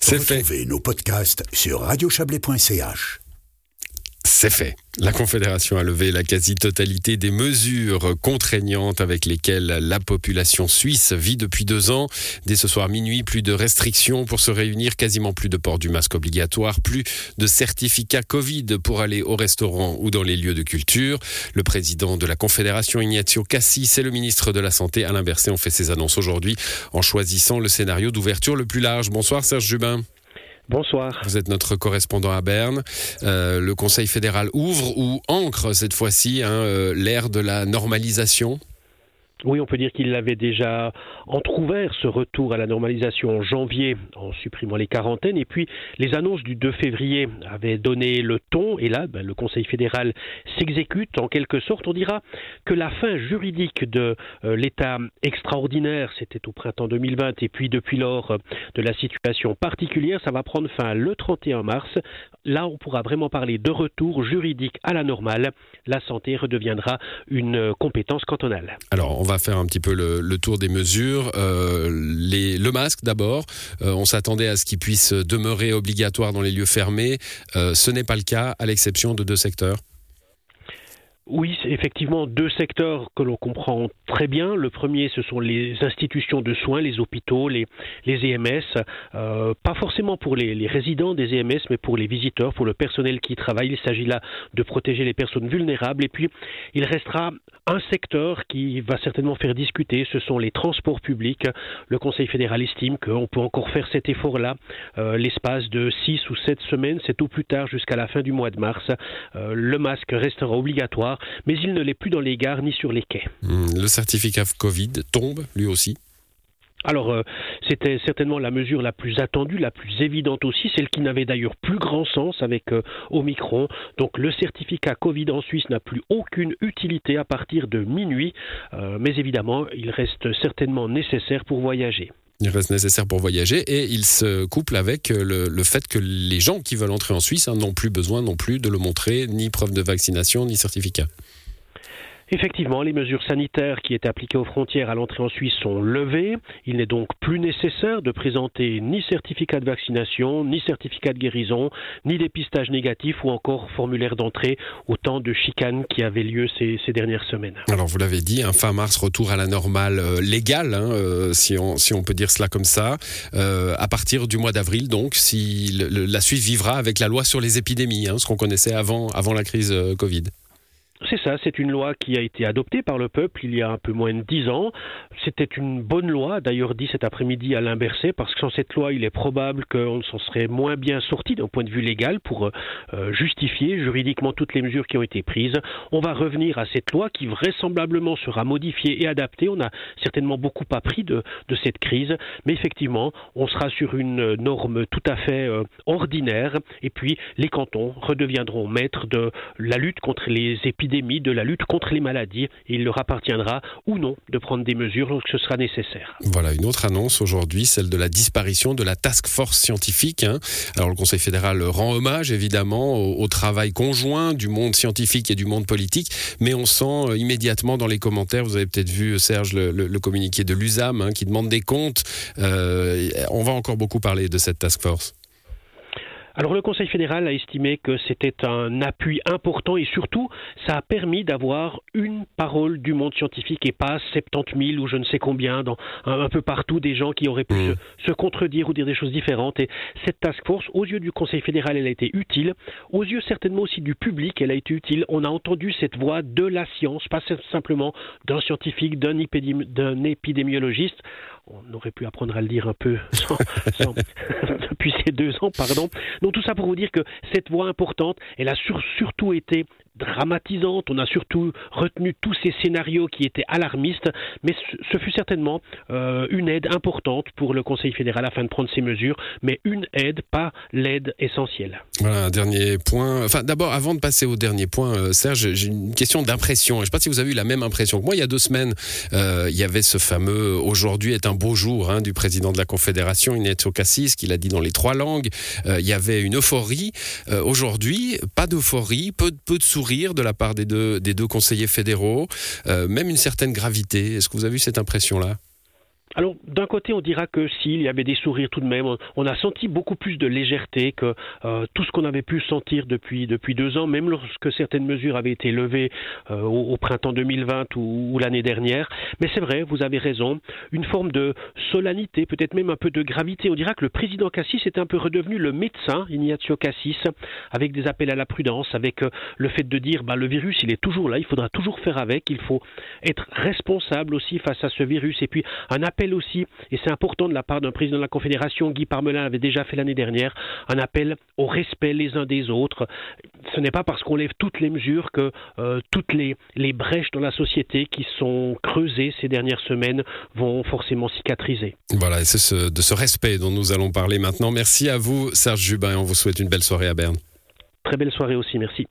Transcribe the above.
C'est fait. Retrouvez nos podcasts sur radiochablais.ch. C'est fait. La Confédération a levé la quasi-totalité des mesures contraignantes avec lesquelles la population suisse vit depuis deux ans. Dès ce soir minuit, plus de restrictions pour se réunir, quasiment plus de port du masque obligatoire, plus de certificats Covid pour aller au restaurant ou dans les lieux de culture. Le président de la Confédération, Ignazio Cassis, et le ministre de la Santé, Alain Berset, ont fait ces annonces aujourd'hui en choisissant le scénario d'ouverture le plus large. Bonsoir Serge Jubin. Bonsoir. Vous êtes notre correspondant à Berne. Euh, le Conseil fédéral ouvre ou ancre cette fois-ci hein, euh, l'ère de la normalisation? Oui, on peut dire qu'il avait déjà entrouvert ce retour à la normalisation en janvier en supprimant les quarantaines. Et puis, les annonces du 2 février avaient donné le ton. Et là, ben, le Conseil fédéral s'exécute en quelque sorte. On dira que la fin juridique de euh, l'état extraordinaire, c'était au printemps 2020. Et puis, depuis lors, euh, de la situation particulière, ça va prendre fin le 31 mars. Là, on pourra vraiment parler de retour juridique à la normale. La santé redeviendra une euh, compétence cantonale. Alors, on va faire un petit peu le, tour des mesures. Le masque d'abord. On s'attendait à ce qu'il puisse demeurer obligatoire dans les lieux fermés. ce n'est pas le cas, l'exception de deux secteurs. Oui, c'est effectivement deux secteurs que l'on comprend très bien. Le premier, ce sont les institutions de soins, les hôpitaux, les, les EMS. Euh, pas forcément pour les, les, résidents des EMS, mais pour les visiteurs, pour le personnel qui travaille. Il s'agit là de protéger les personnes vulnérables. Et puis, il restera un secteur qui va certainement faire discuter. Ce sont les transports publics. Le Conseil fédéral estime qu'on peut encore faire cet effort-là euh, l'espace de six ou sept semaines. C'est au plus tard jusqu'à la fin du mois de mars. Euh, le masque restera obligatoire mais il ne l'est plus dans les gares ni sur les quais. Hmm, le certificat Covid tombe lui aussi alors, euh, c'était certainement la mesure la plus attendue, la plus évidente aussi, celle qui n'avait d'ailleurs plus grand sens avec euh, Omicron. Donc, le certificat Covid en Suisse n'a plus aucune utilité à partir de minuit, euh, mais évidemment, il reste certainement nécessaire pour voyager. Il reste nécessaire pour voyager et il se couple avec le, fait que les gens qui veulent entrer en Suisse hein, n'ont plus besoin non plus de le montrer, ni preuve de vaccination, ni certificat. Effectivement, les mesures sanitaires qui étaient appliquées aux frontières à l'entrée en Suisse sont levées. Il n'est donc plus nécessaire de présenter ni certificat de vaccination, ni certificat de guérison, ni dépistage négatif ou encore formulaire d'entrée, autant de chicanes qui avaient lieu ces, dernières semaines. Alors vous l'avez dit, un fin mars, retour à la normale euh, légale, hein, euh, si, on, peut dire cela comme ça, euh, à partir du mois d'avril, donc, si la Suisse vivra avec la loi sur les épidémies, hein, ce qu'on connaissait avant la crise Covid. C'est ça, c'est une loi qui a été adoptée par le peuple il y a un peu moins de dix ans. C'était une bonne loi, d'ailleurs dit cet après-midi à Berset, parce que sans cette loi, il est probable qu'on s'en serait moins bien sorti d'un point de vue légal pour euh, justifier juridiquement toutes les mesures qui ont été prises. On va revenir à cette loi qui vraisemblablement sera modifiée et adaptée. On a certainement beaucoup appris de, de cette crise, mais effectivement, on sera sur une norme tout à fait euh, ordinaire, et puis les cantons redeviendront maîtres de la lutte contre les épidémies de la lutte contre les maladies. Il leur appartiendra ou non de prendre des mesures lorsque ce sera nécessaire. Voilà une autre annonce aujourd'hui, celle de la disparition de la task force scientifique. Hein. Alors le Conseil fédéral rend hommage évidemment au, travail conjoint du monde scientifique et du monde politique, mais on sent euh, immédiatement dans les commentaires, vous avez peut-être vu Serge le, communiqué de l'USAM hein, qui demande des comptes. Euh, on va encore beaucoup parler de cette task force. Alors le Conseil fédéral a estimé que c'était un appui important et surtout ça a permis d'avoir une parole du monde scientifique et pas 70 000 ou je ne sais combien dans un, peu partout des gens qui auraient pu mmh. se, contredire ou dire des choses différentes. Et cette task force, aux yeux du Conseil fédéral, elle a été utile. Aux yeux certainement aussi du public, elle a été utile. On a entendu cette voix de la science, pas simplement d'un scientifique, d'un épidémiologiste on aurait pu apprendre à le dire un peu depuis ces deux ans, pardon. Donc tout ça pour vous dire que cette voix importante, elle a surtout été dramatisante. On a surtout retenu tous ces scénarios qui étaient alarmistes, mais ce fut certainement euh, une aide importante pour le Conseil fédéral afin de prendre ces mesures, mais une aide, pas l'aide essentielle. Voilà, un dernier point. Enfin, d'abord, avant de passer au dernier point, euh, Serge, j'ai une question d'impression. Je ne sais pas si vous avez eu la même impression que moi. Il y a deux semaines, euh, il y avait ce fameux aujourd'hui est un beau jour hein, du président de la Confédération, Ignazio Cassis, qui l'a dit dans les trois langues. il y avait une euphorie. aujourd'hui, pas d'euphorie, peu, peu de sourires de la part des deux, conseillers fédéraux, euh, même une certaine gravité. Est-ce que vous avez eu cette impression-là? Alors, d'un côté, on dira que s'il y avait des sourires tout de même, on a senti beaucoup plus de légèreté que euh, tout ce qu'on avait pu sentir depuis, depuis deux ans, même lorsque certaines mesures avaient été levées euh, au, printemps 2020 ou, l'année dernière. Mais c'est vrai, vous avez raison, une forme de solennité, peut-être même un peu de gravité. On dira que le président Cassis est un peu redevenu le médecin, Ignazio Cassis, avec des appels à la prudence, avec euh, le fait de dire bah, le virus, il est toujours là, il faudra toujours faire avec, il faut être responsable aussi face à ce virus. Et puis, un appel aussi, et c'est important de la part d'un président de la Confédération, Guy Parmelin avait déjà fait l'année dernière, un appel au respect les uns des autres. Ce n'est pas parce qu'on lève toutes les mesures que euh, toutes les, les brèches dans la société qui sont creusées ces dernières semaines vont forcément cicatriser. Voilà, et c'est de ce respect dont nous allons parler maintenant. Merci à vous, Serge Jubin, et on vous souhaite une belle soirée à Berne. Très belle soirée aussi, merci.